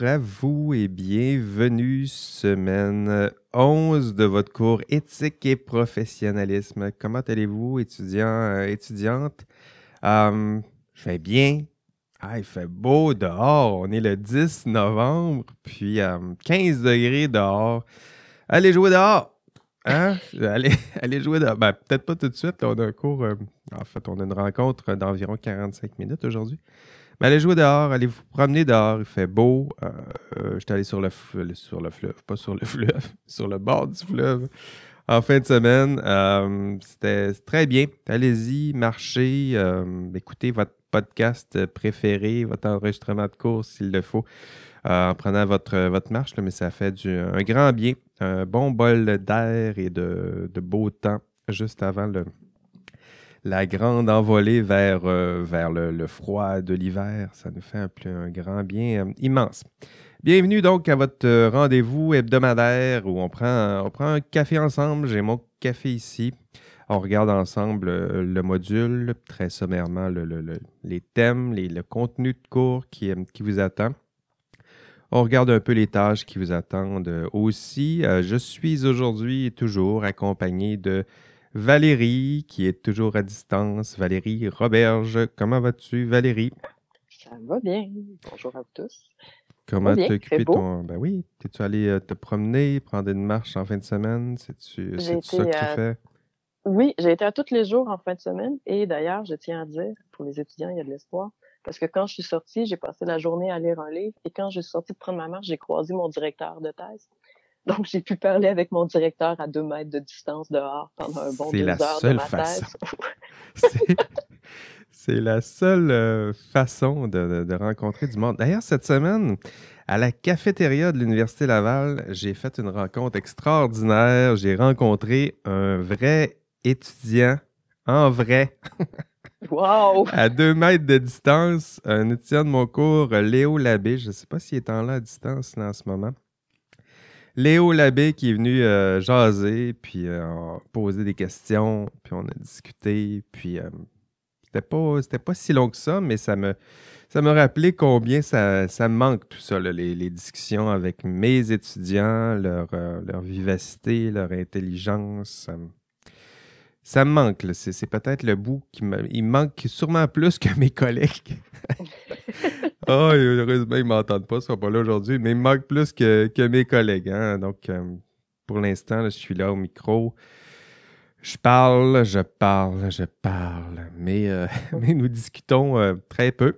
Bonjour à vous et bienvenue semaine 11 de votre cours éthique et professionnalisme. Comment allez-vous, étudiants, euh, étudiantes? Euh, je vais bien. Ah, il fait beau dehors. On est le 10 novembre, puis 15 degrés dehors. Allez jouer dehors! Hein? Allez, allez jouer dehors. Ben, peut-être pas tout de suite. on a un cours. euh, en fait, on a une rencontre d'environ 45 minutes aujourd'hui. Mais allez jouer dehors, allez vous promener dehors, il fait beau. Euh, euh, J'étais allé sur le, sur le fleuve, pas sur le fleuve, sur le bord du fleuve en fin de semaine. Euh, C'était très bien. Allez-y, marchez, euh, écoutez votre podcast préféré, votre enregistrement de cours s'il le faut, euh, en prenant votre, votre marche, mais ça fait du, un grand bien. Un bon bol d'air et de, de beau temps juste avant le, la grande envolée vers, euh, le, froid de l'hiver. Ça nous fait un, grand bien euh, immense. Bienvenue donc à votre euh, rendez-vous hebdomadaire où on prend, un café ensemble. J'ai mon café ici. On regarde ensemble le module, très sommairement le- le- le- les thèmes, le contenu de cours qui, qui vous attend. On regarde un peu les tâches qui vous attendent aussi. Je suis aujourd'hui toujours accompagné de Valérie, qui est toujours à distance. Valérie Roberge, comment vas-tu, Valérie? Ça va bien. Bonjour à vous tous. Comment t'as occupé ton... Ben oui, t'es-tu allé euh, te promener, prendre une marche en fin de semaine? C'est-tu c'est-tu ça que tu euh, fais? Oui, j'ai été à tous les jours en fin de semaine et d'ailleurs, je tiens à dire, pour les étudiants, il y a de l'espoir. Parce que quand je suis sortie, j'ai passé la journée à lire un livre et quand je suis sortie de prendre ma marche, j'ai croisé mon directeur de thèse. Donc, j'ai pu parler avec mon directeur à deux mètres de distance dehors pendant un bon C'est deux la heures de seule ma façon. C'est c'est la seule euh, façon de, de- de rencontrer du monde. D'ailleurs, cette semaine, à la cafétéria de l'Université Laval, j'ai fait une rencontre extraordinaire. J'ai rencontré un vrai étudiant, en vrai, Wow! à deux mètres de distance, un étudiant de mon cours, Léo Labbé. Je ne sais pas s'il est en là à distance là, en ce moment. Léo Labbé qui est venu euh, jaser, puis euh, posé des questions, puis on a discuté, puis euh, c'était pas, si long que ça, mais ça me, ça rappelait combien ça, me manque tout ça, les, les discussions avec mes étudiants, leur, vivacité, leur intelligence. Ça manque. C'est, peut-être le bout qui me. Il manque sûrement plus que mes collègues. Ah, heureusement, ils ne m'entendent pas, ils ne sont pas là aujourd'hui, mais il me manque plus que, mes collègues. hein. Donc, euh, pour l'instant, je suis là au micro. Je parle, je parle, je parle, mais, euh, nous discutons euh, très peu.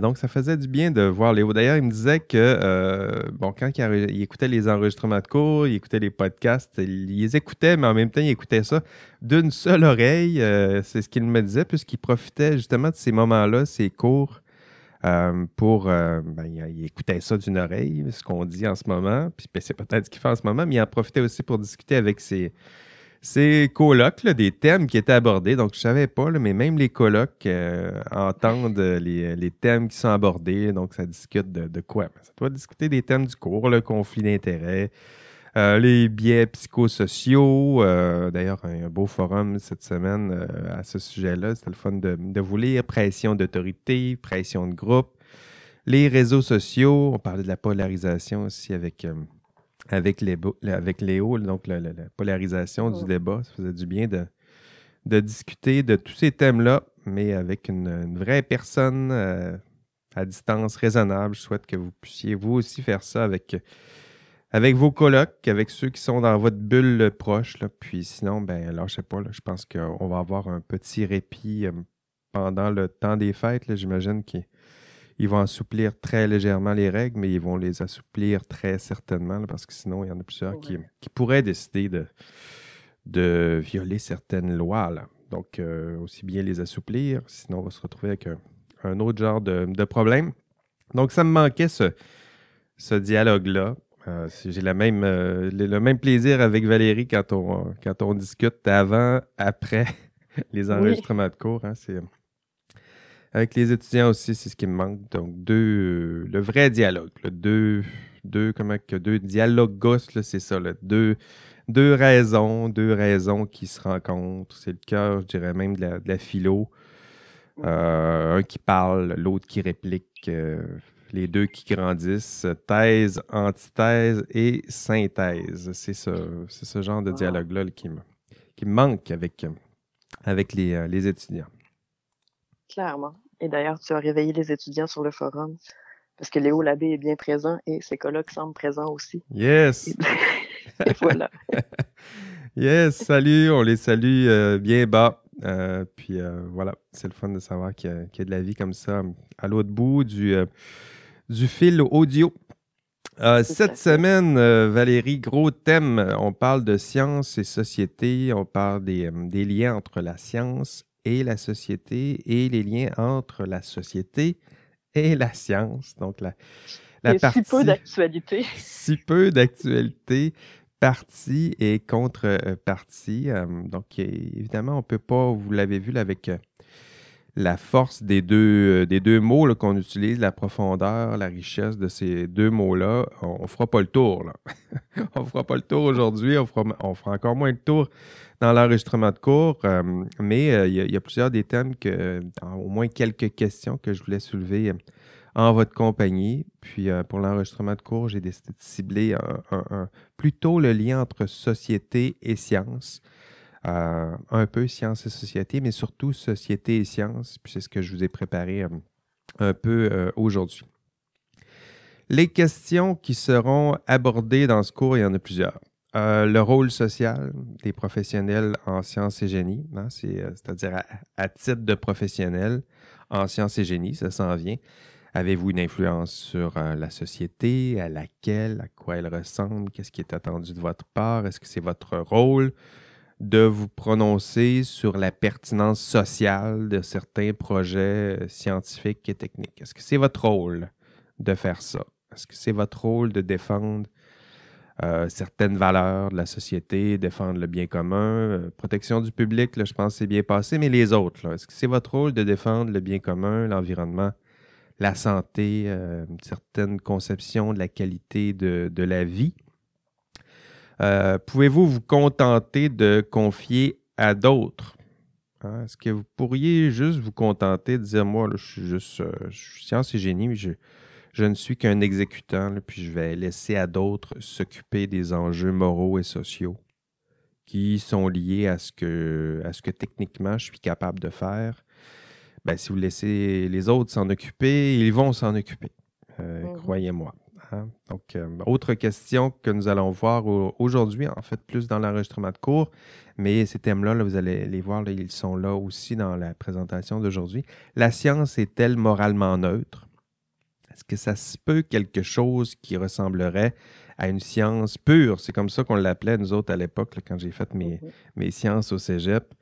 Donc, ça faisait du bien de voir Léo. D'ailleurs, il me disait que, bon, quand il, écoutait les enregistrements de cours, il écoutait les podcasts, il les écoutait, mais en même temps, il écoutait ça d'une seule oreille. c'est ce qu'il me disait, puisqu'il profitait justement de ces moments-là, ces cours, euh, pour. euh, ben, il, écoutait ça d'une oreille, ce qu'on dit en ce moment, puis ben, c'est peut-être ce qu'il fait en ce moment, mais il en profitait aussi pour discuter avec ses, ses colocs, des thèmes qui étaient abordés. Donc, je ne savais pas, mais même les colocs euh, entendent les, les thèmes qui sont abordés. Donc, ça discute de, de quoi? Ben, ça doit discuter des thèmes du cours, le conflit d'intérêts, euh, les biais psychosociaux. euh, D'ailleurs, un, un beau forum cette semaine euh, à ce sujet-là. C'était le fun de, de vous lire. Pression d'autorité, pression de groupe. Les réseaux sociaux. On parlait de la polarisation aussi avec, avec, les, avec Léo. Donc, la, la- la polarisation du débat. Ça faisait du bien de, de discuter de tous ces thèmes-là, mais avec une, une vraie personne à distance raisonnable. Je souhaite que vous puissiez vous aussi faire ça avec avec vos colocs, avec ceux qui sont dans votre bulle proche. Là. Puis sinon, ben lâchez pas. Là. Je pense qu'on va avoir un petit répit euh, pendant le temps des fêtes. J'imagine qu'ils ils vont assouplir très légèrement les règles, mais ils vont les assouplir très certainement, là, parce que sinon, il y en a plusieurs qui pourraient décider de, de violer certaines lois. Là. Donc, euh, aussi bien les assouplir, sinon on va se retrouver avec un, un autre genre de, de problème. Donc, ça me manquait ce, ce dialogue-là. Euh, J'ai la même, euh, le, même plaisir avec Valérie quand on, quand on discute avant, après les enregistrements de cours. hein, avec les étudiants aussi, c'est ce qui me manque. Donc, deux, euh, le vrai dialogue. là, deux, deux, comment que deux dialogos, c'est ça. là, deux, deux raisons, deux raisons qui se rencontrent. C'est le cœur, je dirais même, de la, de la philo. Euh, un qui parle, l'autre qui réplique. euh, les deux qui grandissent, thèse, antithèse et synthèse. C'est ce, ce genre de dialogue-là qui me, qui manque avec, avec les, les étudiants. Clairement. Et d'ailleurs, tu as réveillé les étudiants sur le forum parce que Léo Labbé est bien présent et ses collègues semblent présents aussi. Yes! Et, voilà. yes, salut, on les salue euh, bien bas. Euh, puis euh, voilà, c'est le fun de savoir qu'il y, a de la vie comme ça à l'autre bout du, du fil audio. cette semaine, Valérie, gros thème, on parle de science et société, on parle des, des liens entre la science et la société et les liens entre la société et la science. Donc, la, la partie, si peu d'actualité. Si peu d'actualité, partie et contre-partie. Euh, donc, évidemment, on ne peut pas, vous l'avez vu avec euh, la force des deux, euh, mots qu'on utilise, la profondeur, la richesse de ces deux mots-là, on ne fera pas le tour. on ne fera pas le tour aujourd'hui, on fera, encore moins le tour dans l'enregistrement de cours, euh, mais euh, il y, a plusieurs des thèmes que, au moins quelques questions que je voulais soulever en votre compagnie. Puis pour l'enregistrement de cours, j'ai décidé de cibler plutôt le lien entre société et science. Euh, un peu science et société, mais surtout société et science. Puis c'est ce que je vous ai préparé euh, un peu euh, aujourd'hui. Les questions qui seront abordées dans ce cours, il y en a plusieurs. le rôle social des professionnels en sciences et génie, hein, c'est-à-dire à, titre de professionnel en sciences et génie, ça s'en vient. Avez-vous une influence sur la société, à laquelle, à quoi elle ressemble, qu'est-ce qui est attendu de votre part, est-ce que c'est votre rôle? De vous prononcer sur la pertinence sociale de certains projets euh, scientifiques et techniques. Est-ce que c'est votre rôle de faire ça? Est-ce que c'est votre rôle de défendre euh, certaines valeurs de la société, défendre le bien commun, euh, protection du public, je pense que c'est bien passé, mais les autres, est-ce que c'est votre rôle de défendre le bien commun, l'environnement, la santé, une certaine conception de la qualité de la vie? Euh, pouvez-vous vous contenter de confier à d'autres? Hein? Est-ce que vous pourriez juste vous contenter de dire, moi, je suis juste euh, science et génie, mais je, ne suis qu'un exécutant, puis je vais laisser à d'autres s'occuper des enjeux moraux et sociaux qui sont liés à ce que, à ce que techniquement je suis capable de faire. Ben, si vous laissez les autres s'en occuper, ils vont s'en occuper. Euh, mmh croyez-moi. Hein? Donc, euh, autre question que nous allons voir aujourd'hui, en fait, plus dans l'enregistrement de cours, mais ces thèmes-là, vous allez les voir, ils sont là aussi dans la présentation d'aujourd'hui. La science est-elle moralement neutre? Est-ce que ça se peut quelque chose qui ressemblerait à une science pure? C'est comme ça qu'on l'appelait, nous autres, à l'époque, quand j'ai fait mes, mm-hmm. mes, sciences au cégep.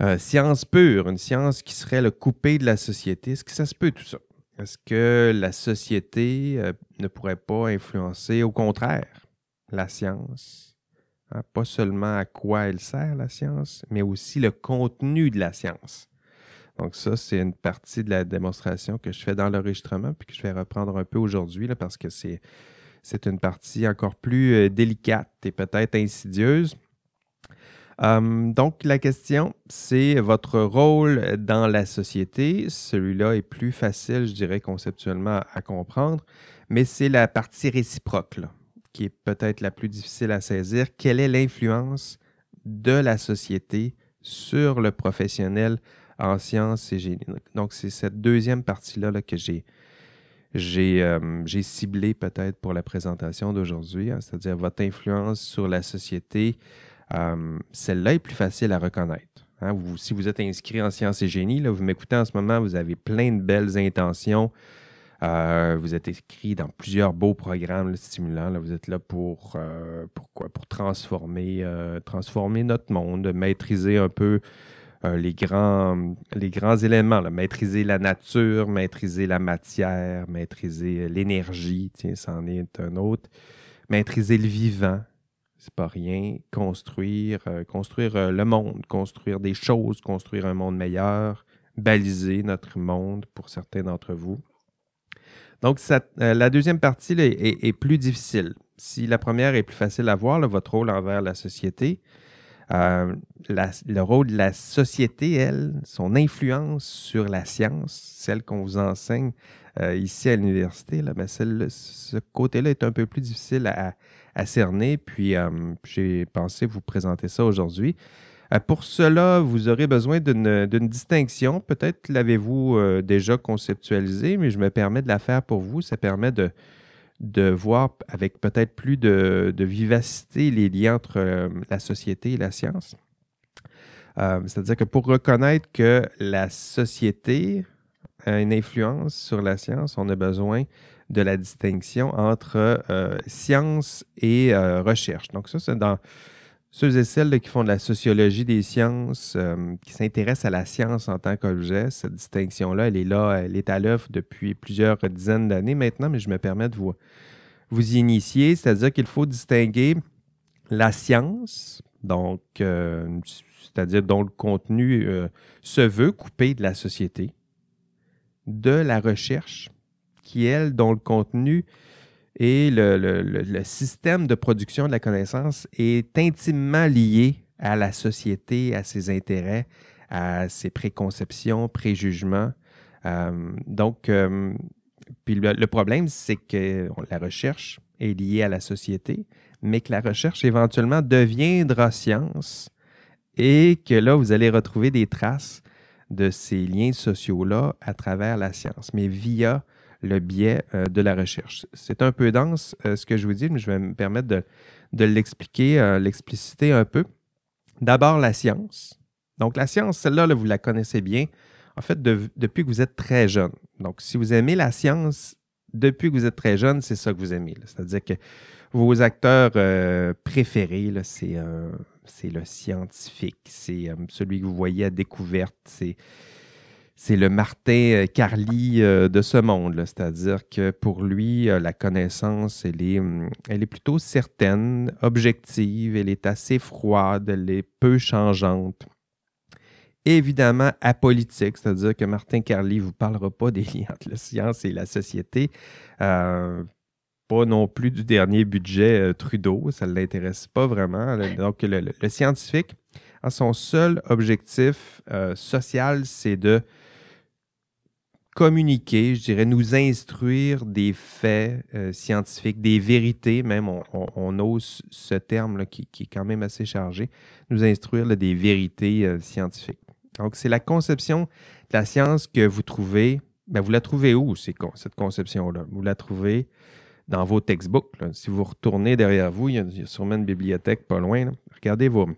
Euh, science pure, une science qui serait le coupé de la société. Est-ce que ça se peut tout ça? Est-ce que la société euh, ne pourrait pas influencer, au contraire, la science? Hein? Pas seulement à quoi elle sert, la science, mais aussi le contenu de la science. Donc ça, c'est une partie de la démonstration que je fais dans l'enregistrement, puis que je vais reprendre un peu aujourd'hui, parce que c'est, une partie encore plus euh, délicate et peut-être insidieuse. Hum, donc, la question, c'est votre rôle dans la société. Celui-là est plus facile, je dirais, conceptuellement à, comprendre, mais c'est la partie réciproque qui est peut-être la plus difficile à saisir. Quelle est l'influence de la société sur le professionnel en sciences et génie? Donc, c'est cette deuxième partie-là là, que j'ai, j'ai, hum, ciblé peut-être pour la présentation d'aujourd'hui, hein, c'est-à-dire votre influence sur la société euh, celle-là est plus facile à reconnaître. Hein. si vous êtes inscrit en sciences et génie, vous m'écoutez en ce moment, vous avez plein de belles intentions. Euh, vous êtes inscrit dans plusieurs beaux programmes stimulants. Vous êtes là pour, euh, transformer, notre monde, maîtriser un peu les, grands, les grands éléments. Maîtriser la nature, maîtriser la matière, maîtriser l'énergie, tiens, c'en est un autre. Maîtriser le vivant, c'est pas rien. Construire, euh, construire euh, le monde, construire des choses, construire un monde meilleur, baliser notre monde pour certains d'entre vous. Donc, euh, la deuxième partie est, plus difficile. Si la première est plus facile à voir, votre rôle envers la société, le rôle de la société, elle, son influence sur la science, celle qu'on vous enseigne ici à l'université, ben, ce côté-là est un peu plus difficile à, à cerner. Puis j'ai pensé vous présenter ça aujourd'hui. pour cela, vous aurez besoin d'une distinction. Peut-être l'avez-vous déjà conceptualisé, mais je me permets de la faire pour vous. Ça permet de, de voir avec peut-être plus de, vivacité les liens entre euh, la société et la science. Euh, c'est-à-dire que pour reconnaître que la société a une influence sur la science, on a besoin de la distinction entre euh, science et recherche. Donc ça, c'est dans ceux et celles qui font de la sociologie des sciences, euh, qui s'intéressent à la science en tant qu'objet, cette distinction-là, elle est là, elle est à l'œuvre depuis plusieurs dizaines d'années maintenant, mais je me permets de vous, vous initier, c'est-à-dire qu'il faut distinguer la science, donc, euh, c'est-à-dire dont le contenu euh, se veut couper de la société, de la recherche, qui, elle, dont le contenu et le, système de production de la connaissance est intimement lié à la société, à ses intérêts, à ses préconceptions, préjugements. Euh, donc, euh, puis le, problème, c'est que la recherche est liée à la société, mais que la recherche éventuellement deviendra science et que là, vous allez retrouver des traces de ces liens sociaux-là à travers la science, mais via le biais euh, de la recherche. C'est un peu dense euh, ce que je vous dis, mais je vais me permettre de, l'expliquer, euh, l'expliciter un peu. D'abord, la science. Donc, la science, celle-là, vous la connaissez bien, en fait, depuis que vous êtes très jeune. Donc, si vous aimez la science depuis que vous êtes très jeune, c'est ça que vous aimez. C'est-à-dire que vos acteurs préférés, c'est le scientifique, c'est celui que vous voyez à découverte, c'est c'est le Martin euh, Carly euh, de ce monde. C'est-à-dire que pour lui, euh, la connaissance, elle est, hum, elle est plutôt certaine, objective, elle est assez froide, elle est peu changeante. Évidemment, apolitique, c'est-à-dire que Martin Carly ne vous parlera pas des liens entre la science et la société. pas non plus du dernier budget Trudeau, ça ne l'intéresse pas vraiment. Donc, le, scientifique, son seul objectif social, c'est de communiquer, je dirais, nous instruire des faits euh, scientifiques, des vérités, même on, ose ce terme qui, est quand même assez chargé, nous instruire des vérités euh, scientifiques. Donc, c'est la conception de la science que vous trouvez. Ben, vous la trouvez où, cette conception-là? Vous la trouvez dans vos textbooks. Si vous retournez derrière vous, il y, a, sûrement une bibliothèque pas loin. Regardez vos,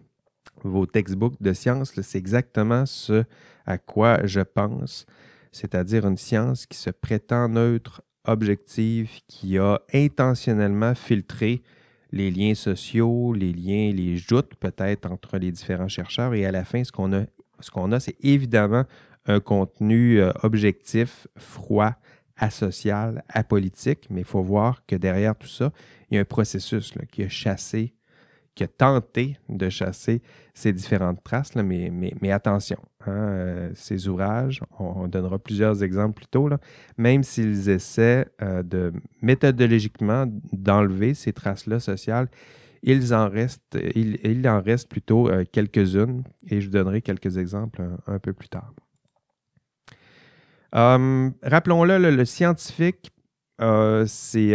vos textbooks de science. C'est exactement ce à quoi je pense c'est-à-dire une science qui se prétend neutre, objective, qui a intentionnellement filtré les liens sociaux, les liens, les joutes peut-être entre les différents chercheurs. Et à la fin, ce qu'on a, c'est évidemment un contenu euh, objectif, froid, asocial, apolitique, mais il faut voir que derrière tout ça, il y a un processus qui a chassé qui a tenté de chasser ces différentes traces, mais, attention, hein, euh, ces ouvrages, on, donnera plusieurs exemples plus tôt, même s'ils essaient euh, de méthodologiquement d'enlever ces traces-là sociales, il en reste, en plutôt euh, quelques-unes et je vous donnerai quelques exemples un, peu plus tard. Hum, rappelons-le, le, scientifique, c'est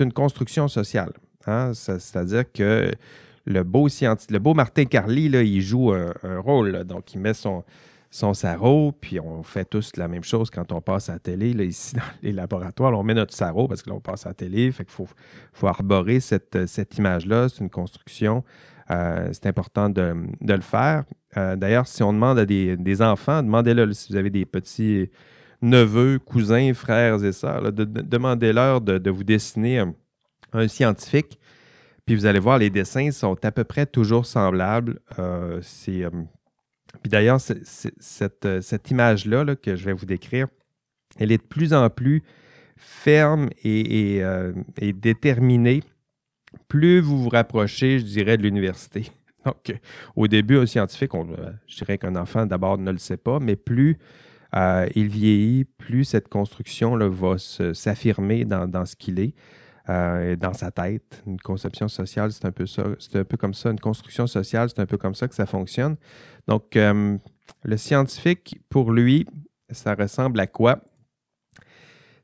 une construction sociale. Hein? C'est-à-dire que le beau, le beau Martin Carly, il joue un, rôle. Donc, il met son, son puis on fait tous la même chose quand on passe à la télé. Ici, dans les laboratoires, on met notre sarreau parce que là, on passe à la télé. Fait faut, faut arborer cette, cette image-là. C'est une construction. Euh, c'est important de, le faire. Euh, d'ailleurs, si on demande à des, enfants, demandez-leur si vous avez des petits neveux, cousins, frères et sœurs, demandez-leur de, vous dessiner un scientifique. Puis vous allez voir, les dessins sont à peu près toujours semblables. Euh, euh, puis d'ailleurs, cette, euh, cette image-là que je vais vous décrire, elle est de plus en plus ferme et, déterminée plus vous vous rapprochez, je dirais, de l'université. Donc, au début, un scientifique, on, je dirais qu'un enfant, d'abord, ne le sait pas, mais plus il vieillit, plus cette construction là, va s'affirmer dans, ce qu'il est. Euh, dans sa tête. Une conception sociale, c'est un peu ça. C'est un peu comme ça. Une construction sociale, c'est un peu comme ça que ça fonctionne. Donc, euh, le scientifique, pour lui, ça ressemble à quoi?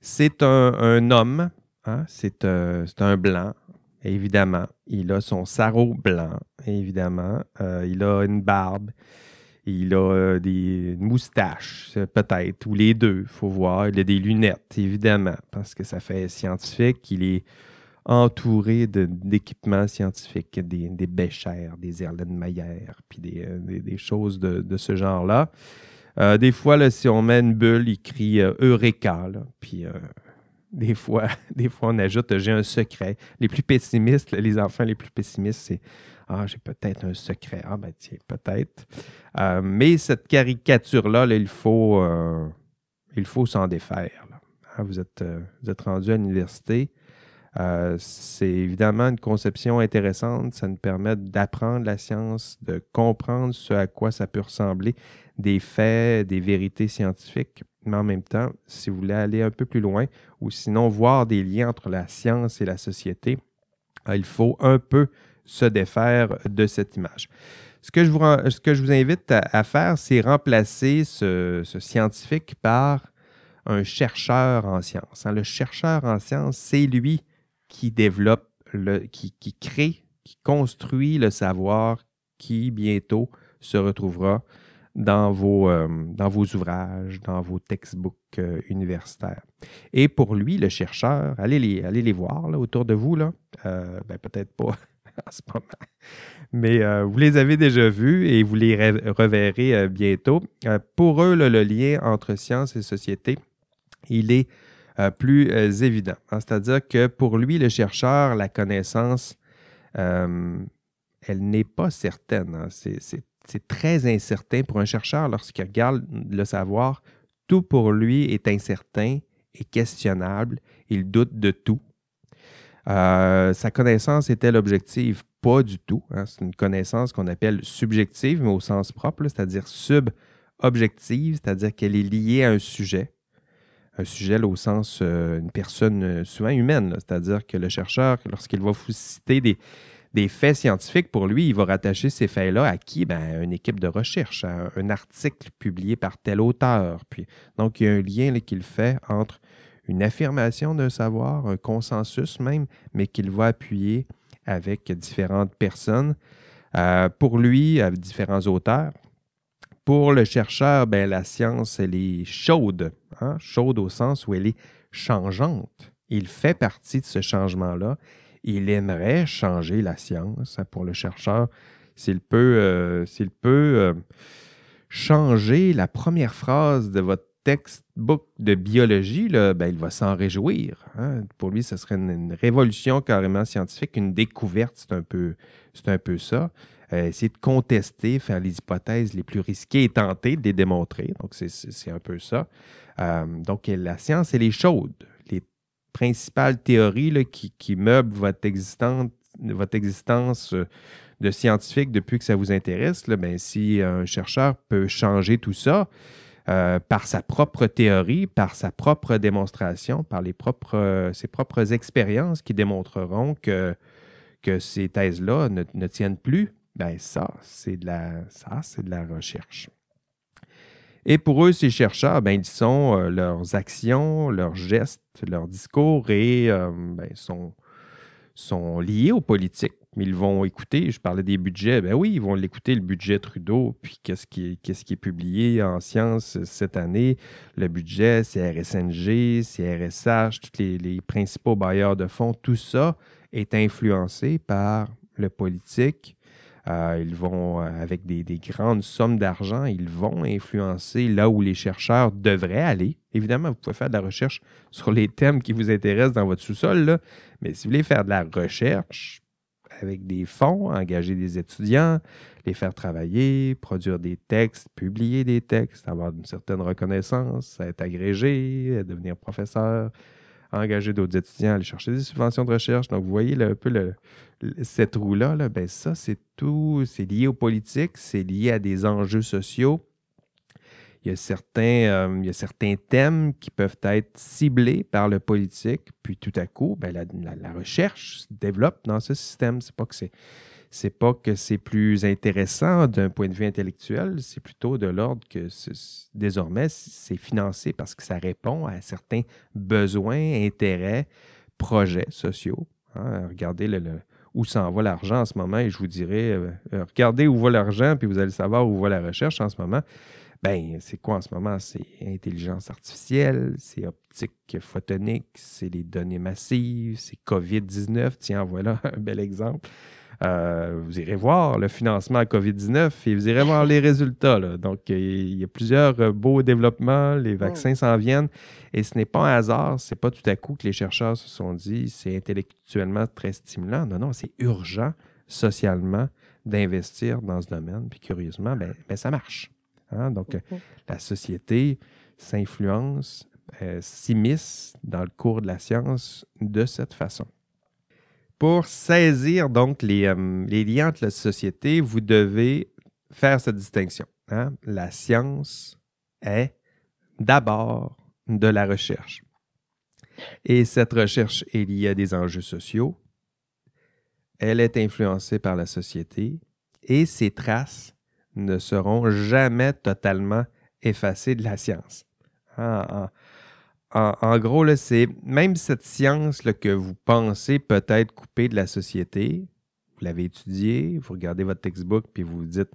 C'est un, homme, hein, c'est un, blanc, évidemment. Il a son sarrau blanc, évidemment. Euh, il a une barbe. Il a euh, des moustaches, peut-être, ou les deux, il faut voir. Il a des lunettes, évidemment, parce que ça fait scientifique. Il est entouré d'équipements scientifiques, des, des des Erlenmeyer, puis des, euh, choses de, ce genre-là. Euh, des fois, là, si on met une bulle, il crie Eureka. puis des, fois, des fois, on ajoute J'ai un secret. Les plus pessimistes, les enfants les plus pessimistes, c'est ah, j'ai peut-être un secret. Ah, ben tiens, peut-être. Euh, mais cette caricature-là, il faut, euh, faut s'en défaire. Hein, euh, vous êtes rendu à l'université. c'est évidemment une conception intéressante. Ça nous permet d'apprendre la science, de comprendre ce à quoi ça peut ressembler, des faits, des vérités scientifiques. Mais en même temps, si vous voulez aller un peu plus loin, ou sinon voir des liens entre la science et la société, il faut un peu se défaire de cette image. Ce que je vous, invite à, faire, c'est remplacer ce, scientifique par un chercheur en sciences. Hein. Le chercheur en sciences, c'est lui qui développe, qui, crée, qui construit le savoir qui bientôt se retrouvera dans vos, euh, dans vos ouvrages, dans vos textbooks euh, universitaires. Et pour lui, le chercheur, allez les, voir autour de vous, là. Euh, ben, peut-être pas Mais euh, vous les avez déjà vus et vous les reverrez euh, bientôt. Euh, pour eux, le lien entre science et société, il est plus évident. Hein. C'est-à-dire que pour lui, le chercheur, la connaissance, elle n'est pas certaine. Hein. C'est très incertain pour un chercheur lorsqu'il regarde le savoir. Tout pour lui est incertain et questionnable. Il doute de tout. Euh, sa connaissance est-elle objective? Pas du tout. Hein. C'est une connaissance qu'on appelle subjective, mais au sens propre, c'est-à-dire sub-objective, c'est-à-dire qu'elle est liée à un sujet. Un sujet au sens euh, une personne euh, souvent humaine, c'est-à-dire que le chercheur, lorsqu'il va vous citer des, faits scientifiques, pour lui, il va rattacher ces faits-là à qui? Ben, une équipe de recherche, à un article publié par tel auteur. Puis, donc, il y a un lien qu'il fait entre une affirmation d'un savoir, un consensus même, mais qu'il va appuyer avec différentes personnes. Euh, pour lui, avec différents auteurs. Pour le chercheur, ben, la science, elle est chaude, hein? chaude au sens où elle est changeante. Il fait partie de ce changement-là. Il aimerait changer la science. Pour le chercheur, s'il peut, euh, euh, changer la première phrase de votre textbook de biologie, là, ben, il va s'en réjouir. Hein. Pour lui, ce serait une, révolution carrément scientifique, une découverte, c'est un peu, c'est un peu ça. Euh, essayer de contester, faire les hypothèses les plus risquées et tenter de les démontrer. Donc, c'est un peu ça. Euh, donc, la science, elle est chaude. Les principales théories là, qui, qui, meublent votre existence, votre existence euh, de scientifique depuis que ça vous intéresse, là, ben, si un chercheur peut changer tout ça, euh, par sa propre théorie, par sa propre démonstration, par ses propres expériences qui démontreront que, ces thèses-là ne, tiennent plus, ben ça, c'est de la, ça, c'est de la recherche. Et pour eux, ces chercheurs, ben, ils sont euh, leurs actions, leurs gestes, leurs discours et euh, ben, sont liés aux politiques mais ils vont écouter, je parlais des budgets, ben oui, ils vont l'écouter, le budget Trudeau, puis qu'est-ce qui, est, publié en sciences cette année, le budget, CRSNG, CRSH, tous les, principaux bailleurs de fonds, tout ça est influencé par le politique. Euh, ils vont, euh, avec des, grandes sommes d'argent, ils vont influencer là où les chercheurs devraient aller. Évidemment, vous pouvez faire de la recherche sur les thèmes qui vous intéressent dans votre sous-sol, mais si vous voulez faire de la recherche, avec des fonds, engager des étudiants, les faire travailler, produire des textes, publier des textes, avoir une certaine reconnaissance, être agrégé, devenir professeur, engager d'autres étudiants, aller chercher des subventions de recherche. Donc, vous voyez un peu le, cette roue-là, là, ben ça, c'est tout, c'est lié aux politiques, c'est lié à des enjeux sociaux. Il y, a certains, il y a certains thèmes qui peuvent être ciblés par le politique, puis tout à coup, ben, la, recherche se développe dans ce système. C'est pas que c'est c'est pas que c'est plus intéressant d'un point de vue intellectuel, c'est plutôt de l'ordre que désormais c'est financé parce que ça répond à certains besoins, intérêts, projets sociaux. Hein. Regardez où s'en va l'argent en ce moment et je vous dirais, euh, euh, regardez où va l'argent puis vous allez savoir où va la recherche en ce moment. Ben, c'est quoi en ce moment? C'est intelligence artificielle, c'est optique photonique, c'est les données massives, c'est COVID-19. Tiens, voilà un bel exemple. Euh, vous irez voir le financement à COVID-19 et vous irez voir les résultats. Donc, il y a plusieurs euh, beaux développements, les vaccins s'en viennent et ce n'est pas un hasard, c'est pas tout à coup que les chercheurs se sont dit c'est intellectuellement très stimulant. Non, non, c'est urgent socialement d'investir dans ce domaine. Puis curieusement, ben, ben ça marche. Hein? Donc, la société s'influence, euh, s'immisce dans le cours de la science de cette façon. Pour saisir donc les, euh, les, liens entre la société, vous devez faire cette distinction. Hein? La science est d'abord de la recherche. Et cette recherche est liée à des enjeux sociaux. Elle est influencée par la société et ses traces ne seront jamais totalement effacées de la science. Hein, en, gros, c'est même cette science que vous pensez peut-être coupée de la société, vous l'avez étudiée, vous regardez votre textbook, puis vous vous dites,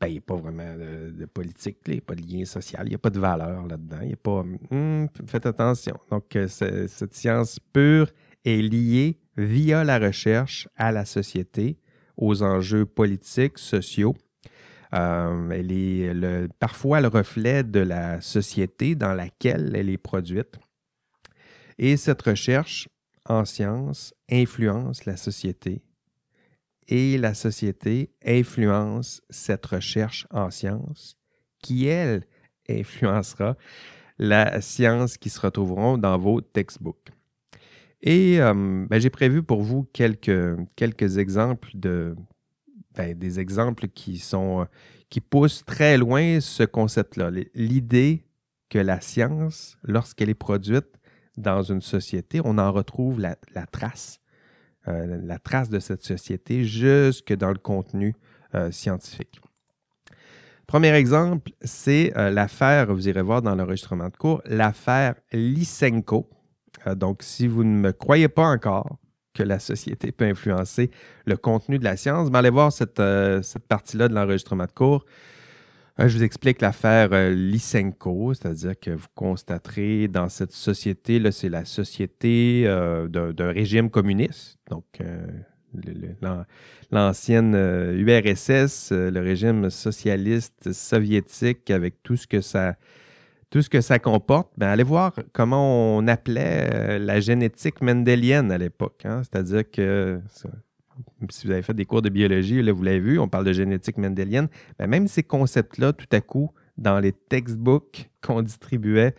ben, il n'y a pas vraiment de, politique, il n'y a pas de lien social, il n'y a pas de valeur là-dedans, il n'y a pas... Hmm, faites attention. Donc, euh, cette science pure est liée via la recherche à la société, aux enjeux politiques, sociaux, euh, elle est parfois le reflet de la société dans laquelle elle est produite. Et cette recherche en sciences influence la société et la société influence cette recherche en sciences qui, elle, influencera la science qui se retrouveront dans vos textbooks. Et euh, ben, j'ai prévu pour vous quelques, quelques exemples de, des exemples euh, qui poussent très loin ce concept-là. L'idée que la science, lorsqu'elle est produite dans une société, on en retrouve la, trace, euh, la trace de cette société jusque dans le contenu euh, scientifique. Premier exemple, c'est l'affaire, vous irez voir dans l'enregistrement de cours, l'affaire Lysenko. donc, si vous ne me croyez pas encore, que la société peut influencer le contenu de la science. Mais allez voir cette, euh, cette partie-là de l'enregistrement de cours. Euh, je vous explique l'affaire euh, Lysenko, c'est-à-dire que vous constaterez dans cette société, là, c'est la société d'un régime communiste, donc l'ancienne URSS, le régime socialiste soviétique avec tout ce que ça tout ce que ça comporte, ben allez voir comment on appelait euh, la génétique mendélienne à l'époque. Hein. C'est-à-dire que, si vous avez fait des cours de biologie, là, vous l'avez vu, on parle de génétique mendélienne. Ben, même ces concepts-là, tout à coup, dans les textbooks qu'on distribuait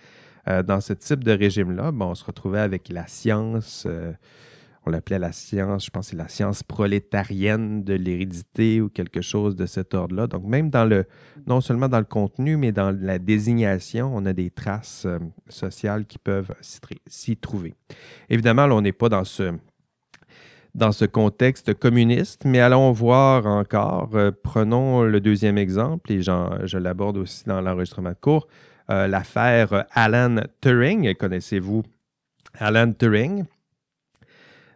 euh, dans ce type de régime-là, ben, on se retrouvait avec la science. Euh, on l'appelait la science, je pense que c'est la science prolétarienne de l'hérédité ou quelque chose de cet ordre-là. Donc, même dans le, non seulement dans le contenu, mais dans la désignation, on a des traces euh, sociales qui peuvent s'y trouver. Évidemment, là, on n'est pas dans ce, contexte communiste, mais allons voir encore. Euh, prenons le deuxième exemple, et je l'aborde aussi dans l'enregistrement de cours, euh, l'affaire Alan Turing. Connaissez-vous Alan Turing?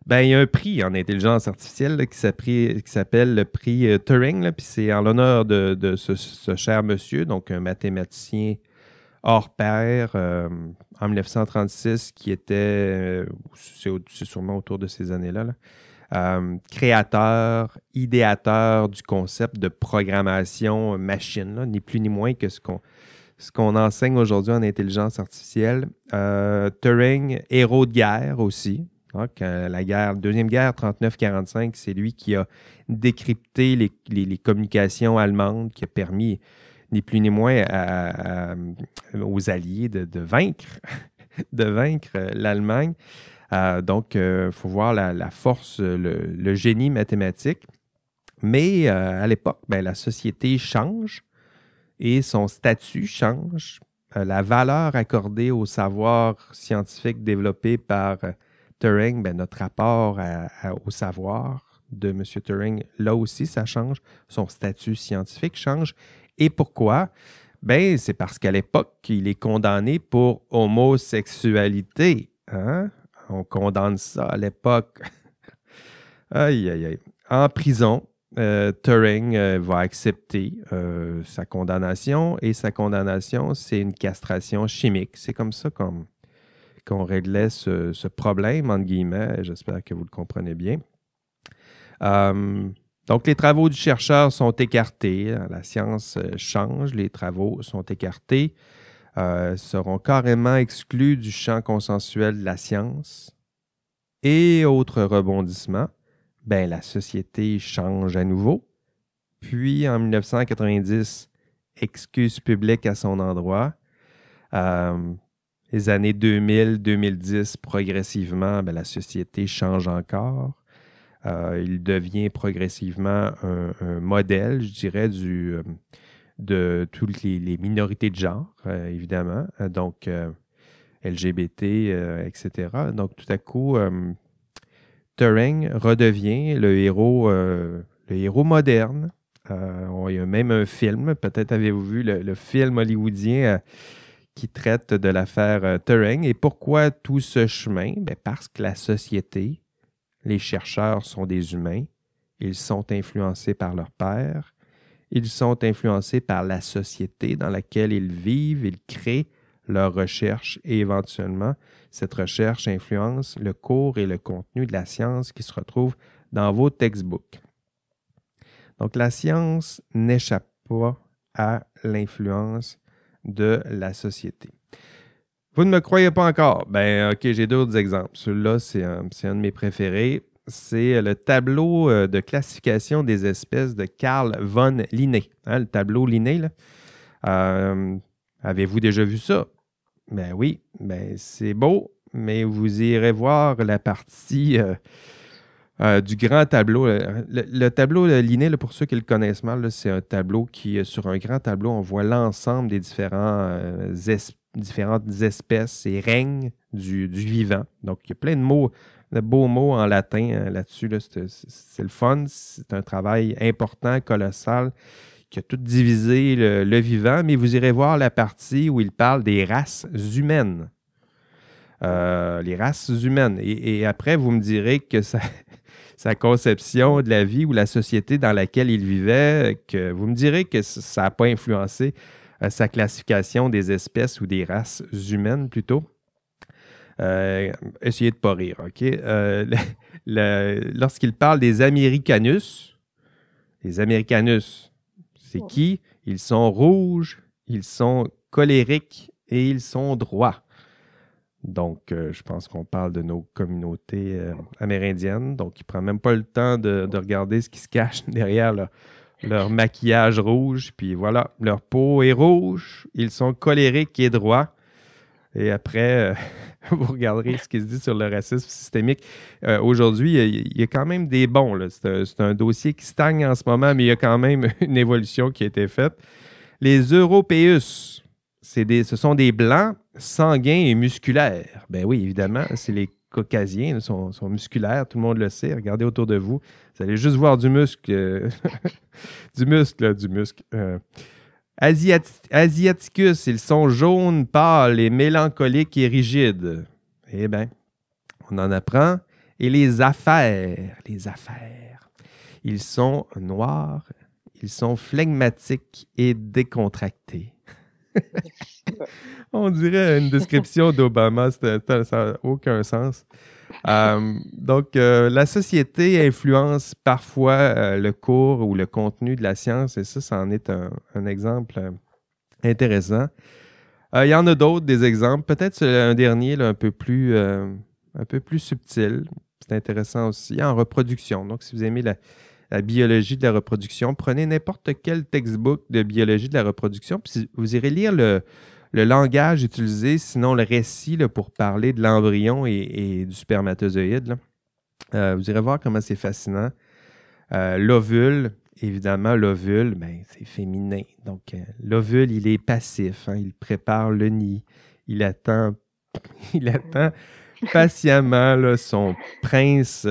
Ben, il y a un prix en intelligence artificielle qui s'appelle le prix euh, Turing, puis c'est en l'honneur de, ce, cher monsieur, donc un mathématicien hors pair euh, en 1936 qui était, euh, c'est sûrement autour de ces années-là, créateur, idéateur du concept de programmation machine, ni plus ni moins que ce qu'on ce qu'on enseigne aujourd'hui en intelligence artificielle. Turing, héros de guerre aussi, donc, la guerre, deuxième guerre 39-45, c'est lui qui a décrypté les, communications allemandes, qui a permis ni plus ni moins aux Alliés de, vaincre, de vaincre euh, l'Allemagne. Euh, donc, il euh, faut voir la, force, le, génie mathématique. Mais à l'époque, ben, la société change et son statut change. Euh, la valeur accordée au savoir scientifique développé par euh, Turing, ben, notre rapport au savoir de M. Turing, là aussi, ça change. Son statut scientifique change. Et pourquoi? Ben, c'est parce qu'à l'époque, il est condamné pour homosexualité. Hein? On condamne ça à l'époque. aïe, aïe, aïe. En prison, euh, Turing euh, va accepter euh, sa condamnation et sa condamnation, c'est une castration chimique. C'est comme ça qu'on réglait ce, problème, entre guillemets. J'espère que vous le comprenez bien. donc, les travaux du chercheur sont écartés. Hein, la science change, les travaux sont écartés, seront carrément exclus du champ consensuel de la science. Et autre rebondissement, ben, la société change à nouveau. Puis en 1990, excuse publique à son endroit. Euh, les années 2000-2010, progressivement, ben, la société change encore. Euh, il devient progressivement un, modèle, je dirais, du, euh, de toutes les, minorités de genre, évidemment. Donc, LGBT, etc. Donc, tout à coup, Turing redevient le héros, euh, le héros moderne. Euh, il y a même un film, peut-être avez-vous vu le, film hollywoodien euh, qui traite de l'affaire Turing. Et pourquoi tout ce chemin? Ben, parce que la société, les chercheurs sont des humains, ils sont influencés par leur père, ils sont influencés par la société dans laquelle ils vivent, ils créent leurs recherches et éventuellement cette recherche influence le cours et le contenu de la science qui se retrouvent dans vos textbooks. Donc la science n'échappe pas à l'influence de la société. Vous ne me croyez pas encore? Ben, OK, j'ai d'autres exemples. Celui-là, c'est un, de mes préférés. C'est le tableau euh, de classification des espèces de Carl von Linné. Hein, le tableau Linné, là? Euh, avez-vous déjà vu ça? Ben oui, ben c'est beau, mais vous irez voir la partie euh, euh, du grand tableau. Le, tableau Linné, pour ceux qui le connaissent mal, c'est un tableau qui, sur un grand tableau, on voit l'ensemble des euh, différentes espèces et règnes du, vivant. Donc, il y a plein de mots, de beaux mots en latin là-dessus. c'est le fun. C'est un travail important, colossal qui a tout divisé le, vivant, mais vous irez voir la partie où il parle des races humaines. Euh, les races humaines. Et, après, vous me direz que sa, conception de la vie ou la société dans laquelle il vivait, que vous me direz que ça n'a pas influencé euh, sa classification des espèces ou des races humaines plutôt. Euh, essayez de ne pas rire, OK? Lorsqu'il parle des Americanus, les Americanus, c'est qui? Ils sont rouges, ils sont colériques et ils sont droits. Donc, euh, je pense qu'on parle de nos communautés euh, amérindiennes. Donc, il ne prend même pas le temps de, regarder ce qui se cache derrière leur, maquillage rouge. Puis voilà, leur peau est rouge, ils sont colériques et droits. Et après, euh, vous regarderez ce qui se dit sur le racisme systémique. Aujourd'hui, il y, a quand même des bons. C'est un, dossier qui stagne en ce moment, mais il y a quand même une évolution qui a été faite. Les Européus, des, ce sont des blancs sanguins et musculaires. Ben oui, évidemment, c'est les caucasiens, sont, sont, musculaires, tout le monde le sait. Regardez autour de vous. Vous allez juste voir du muscle. du muscle, du muscle. Euh, Asiaticus, ils sont jaunes, pâles et mélancoliques et rigides. Eh bien, on en apprend. Et les affaires, les affaires, ils sont noirs, ils sont flegmatiques et décontractés. on dirait une description d'Obama, ça n'a aucun sens. Euh, donc, euh, la société influence parfois euh, le cours ou le contenu de la science, et ça, ça en est un, exemple intéressant. Il y en a d'autres, des exemples. Peut-être un dernier, un, peu plus, un peu plus subtil. C'est intéressant aussi. En reproduction. Donc, si vous aimez la, la biologie de la reproduction, prenez n'importe quel textbook de biologie de la reproduction, puis vous irez lire le, le langage utilisé, sinon le récit pour parler de l'embryon et, du spermatozoïde. Euh, vous irez voir comment c'est fascinant. Euh, l'ovule évidemment, l'ovule, ben, c'est féminin. Donc, l'ovule, il est passif. Hein. il prépare le nid. Il attend, il attend patiemment son prince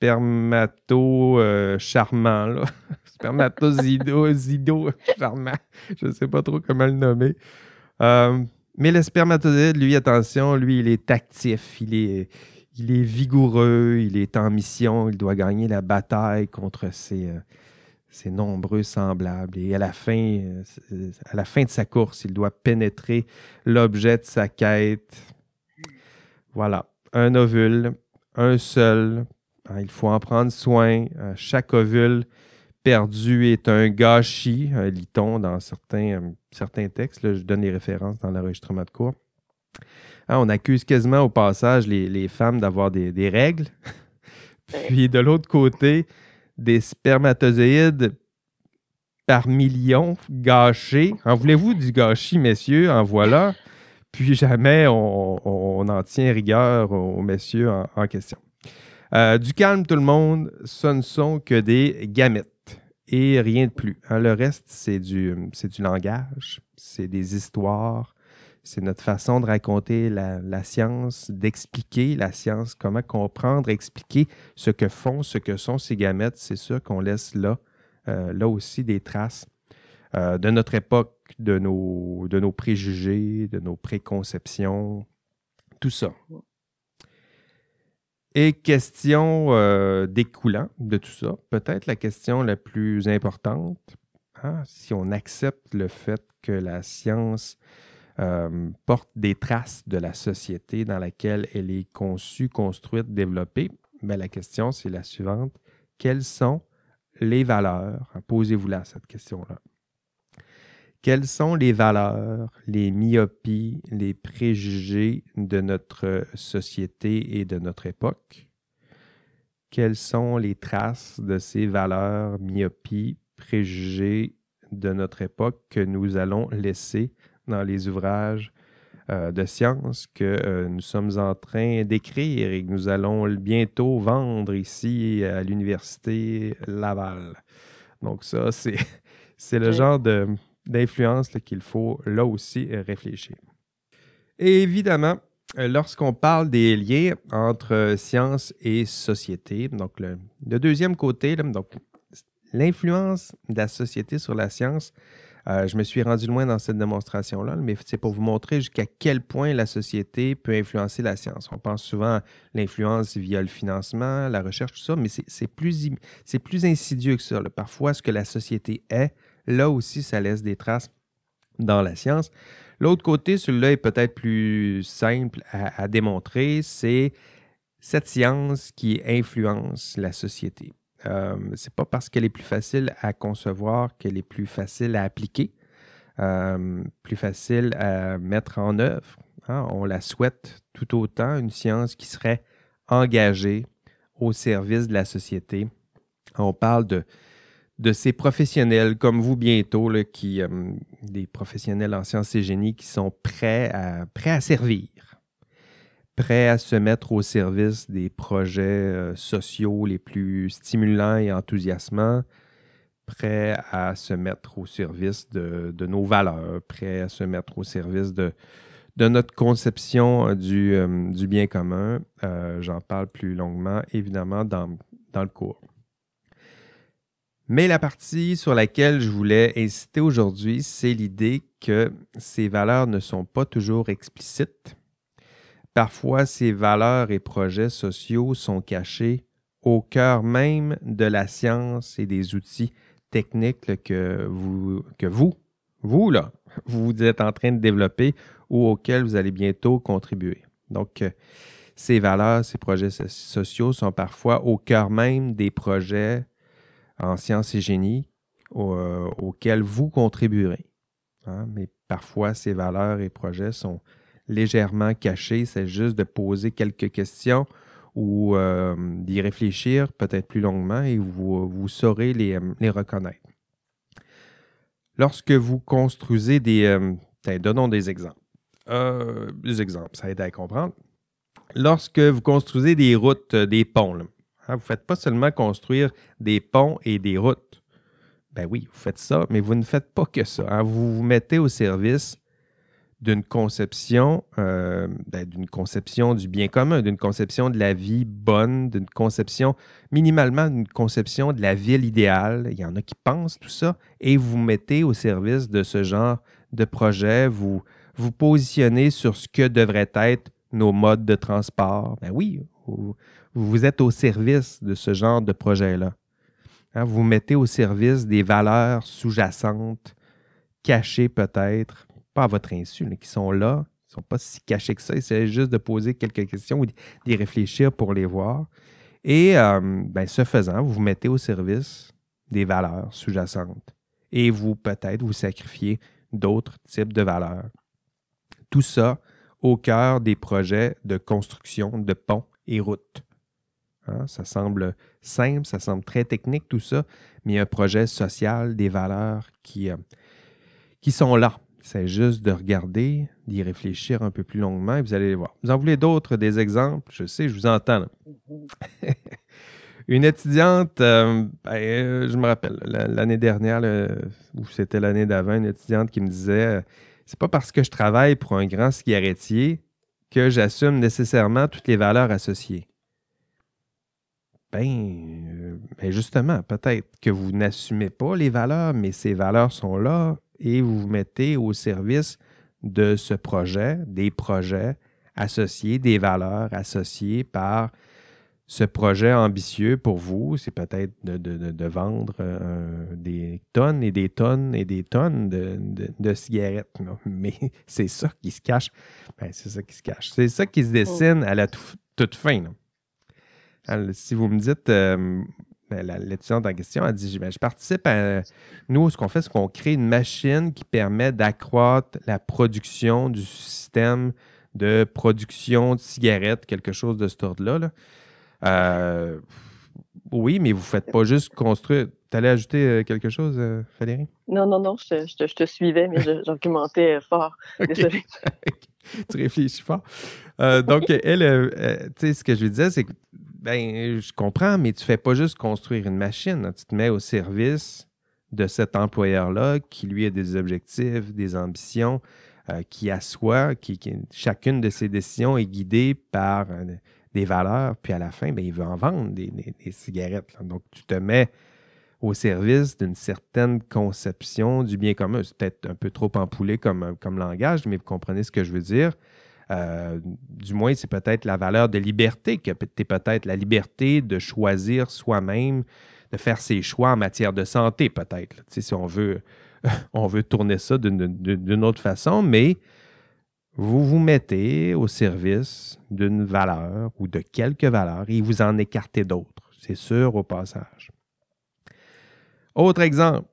spermato charmant. Spermatozido, zido, charmant. Je ne sais pas trop comment le nommer. mais le spermatozoïde, lui, attention, lui, il est actif. Il est vigoureux, il est en mission, il doit gagner la bataille contre ses, euh, nombreux semblables. Et euh, à la fin de sa course, il doit pénétrer l'objet de sa quête. Voilà, un ovule, un seul. Hein, il faut en prendre soin. Euh, chaque ovule perdu est un gâchis, lit-on dans certains, certains textes. je donne les références dans l'enregistrement de cours. Hein, on accuse quasiment au passage les, femmes d'avoir des, règles. Puis de l'autre côté, des spermatozoïdes par millions gâchés. En voulez-vous du gâchis, messieurs? En voilà. Puis jamais on, en tient rigueur aux messieurs en, question. Euh, du calme, tout le monde, ce ne sont que des gamètes et rien de plus. Hein, le reste, c'est du, du langage, c'est des histoires, c'est notre façon de raconter la, science, d'expliquer la science, comment comprendre, expliquer ce que font, ce que sont ces gamètes. C'est ça qu'on laisse là, euh, là aussi des traces euh, de notre époque, de nos, de nos préjugés, de nos préconceptions, tout ça. Et question euh, découlant de tout ça, peut-être la question la plus importante, hein, si on accepte le fait que la science euh, porte des traces de la société dans laquelle elle est conçue, construite, développée. Mais la question, c'est la suivante. Quelles sont les valeurs? Posez-vous là cette question-là. Quelles sont les valeurs, les myopies, les préjugés de notre société et de notre époque? Quelles sont les traces de ces valeurs, myopies, préjugés de notre époque que nous allons laisser dans les ouvrages euh, de sciences que euh, nous sommes en train d'écrire et que nous allons bientôt vendre ici à l'Université Laval? Donc ça, c'est, c'est le genre de, d'influence qu'il faut là aussi réfléchir. Et évidemment, lorsqu'on parle des liens entre science et société, donc le, deuxième côté, donc l'influence de la société sur la science, euh, je me suis rendu loin dans cette démonstration-là, mais c'est pour vous montrer jusqu'à quel point la société peut influencer la science. On pense souvent à l'influence via le financement, la recherche, tout ça, mais c'est plus, plus insidieux que ça. Parfois, ce que la société est, là aussi, ça laisse des traces dans la science. L'autre côté, celui-là est peut-être plus simple à, démontrer, c'est cette science qui influence la société. Euh, c'est pas parce qu'elle est plus facile à concevoir qu'elle est plus facile à appliquer, euh, plus facile à mettre en œuvre. Hein. On la souhaite tout autant, une science qui serait engagée au service de la société. On parle de, de ces professionnels comme vous bientôt, euh, des professionnels en sciences et génie qui sont prêts à, prêts à servir prêt à se mettre au service des projets euh, sociaux les plus stimulants et enthousiasmants, prêt à se mettre au service de, nos valeurs, prêt à se mettre au service de, notre conception euh, du, bien commun. J'en parle plus longuement, évidemment, dans le cours. Mais la partie sur laquelle je voulais insister aujourd'hui, c'est l'idée que ces valeurs ne sont pas toujours explicites Parfois, ces valeurs et projets sociaux sont cachés au cœur même de la science et des outils techniques que, vous, que vous, vous, là, vous êtes en train de développer ou auxquels vous allez bientôt contribuer. Donc, euh, ces valeurs, ces projets sociaux sont parfois au cœur même des projets en sciences et génie euh, auxquels vous contribuerez. Hein. Mais parfois, ces valeurs et projets sont légèrement caché. C'est juste de poser quelques questions ou euh, d'y réfléchir peut-être plus longuement et vous, saurez les, euh, les, reconnaître. Lorsque vous construisez des... Euh, donnons des exemples. des exemples, ça aide à comprendre. Lorsque vous construisez des routes, des ponts, hein, vous ne faites pas seulement construire des ponts et des routes. Ben oui, vous faites ça, mais vous ne faites pas que ça. Hein. Vous vous mettez au service d'une conception, euh, ben, d'une conception du bien commun, d'une conception de la vie bonne, d'une conception, minimalement d'une conception de la ville idéale. Il y en a qui pensent tout ça, et vous mettez au service de ce genre de projet, vous vous positionnez sur ce que devraient être nos modes de transport. Ben oui, vous, vous êtes au service de ce genre de projet-là. Hein, vous mettez au service des valeurs sous-jacentes, cachées peut-être, pas à votre insu, mais qui sont là, qui ne sont pas si cachées que ça. Il s'agit juste de poser quelques questions ou d'y réfléchir pour les voir. Et euh, ben, ce faisant, vous vous mettez au service des valeurs sous-jacentes. Et vous, peut-être, vous sacrifiez d'autres types de valeurs. Tout ça au cœur des projets de construction de ponts et routes. Hein, ça semble simple, ça semble très technique tout ça, mais il y a un projet social, des valeurs qui, euh, qui sont là. C'est juste de regarder, d'y réfléchir un peu plus longuement et vous allez les voir. Vous en voulez d'autres, des exemples? Je sais, je vous entends. Une étudiante, euh, ben, euh, je me rappelle, l'année dernière, ou c'était l'année d'avant, une étudiante qui me disait c'est pas parce que je travaille pour un grand cigarettier que j'assume nécessairement toutes les valeurs associées. Ben, euh, ben justement, peut-être que vous n'assumez pas les valeurs, mais ces valeurs sont là et vous vous mettez au service de ce projet, des projets associés, des valeurs associées par ce projet ambitieux pour vous, c'est peut-être de, vendre euh, des tonnes et des tonnes et des tonnes de, cigarettes. Mais c'est ça qui se cache. Ben, c'est ça qui se cache. C'est ça qui se dessine à la toute fin. Si vous me dites, euh, ben, l'étudiante en question a dit ben, Je participe à. Nous, ce qu'on fait, c'est qu'on crée une machine qui permet d'accroître la production du système de production de cigarettes, quelque chose de cet ordre-là. là euh, oui, mais vous ne faites pas juste construire. Tu allais ajouter euh, quelque chose, Valérie? Non, non, non, je, te suivais, mais j'argumentais fort. Désolé. tu réfléchis fort. donc, elle, tu sais, ce que je lui disais, c'est que, ben, je comprends, mais tu ne fais pas juste construire une machine. Tu te mets au service de cet employeur-là qui, lui, a des objectifs, des ambitions, qui assoit, qui, chacune de ses décisions est guidée par des valeurs, puis à la fin, bien, il veut en vendre des, cigarettes. Donc, tu te mets au service d'une certaine conception du bien commun. C'est peut-être un peu trop empoulé comme, comme langage, mais vous comprenez ce que je veux dire. Euh, du moins, c'est peut-être la valeur de liberté, que peut-être la liberté de choisir soi-même, de faire ses choix en matière de santé, peut-être. Si on veut, on veut tourner ça d'une autre façon, mais vous vous mettez au service d'une valeur ou de quelques valeurs et vous en écartez d'autres, c'est sûr au passage. Autre exemple,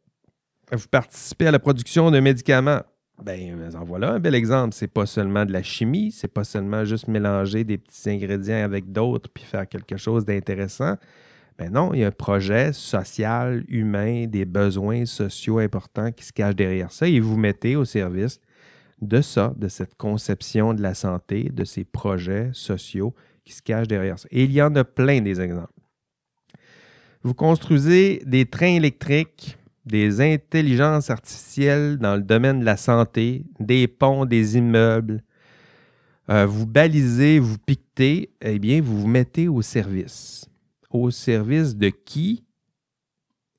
vous participez à la production de médicaments. Ben, en voilà un bel exemple. C'est pas seulement de la chimie, c'est pas seulement juste mélanger des petits ingrédients avec d'autres puis faire quelque chose d'intéressant. Ben non, il y a un projet social, humain, des besoins sociaux importants qui se cachent derrière ça et vous mettez au service de ça, de cette conception de la santé, de ces projets sociaux qui se cachent derrière ça. Et il y en a plein des exemples. Vous construisez des trains électriques, des intelligences artificielles dans le domaine de la santé, des ponts, des immeubles. Euh, vous balisez, vous piquetez, eh bien, vous vous mettez au service. Au service de qui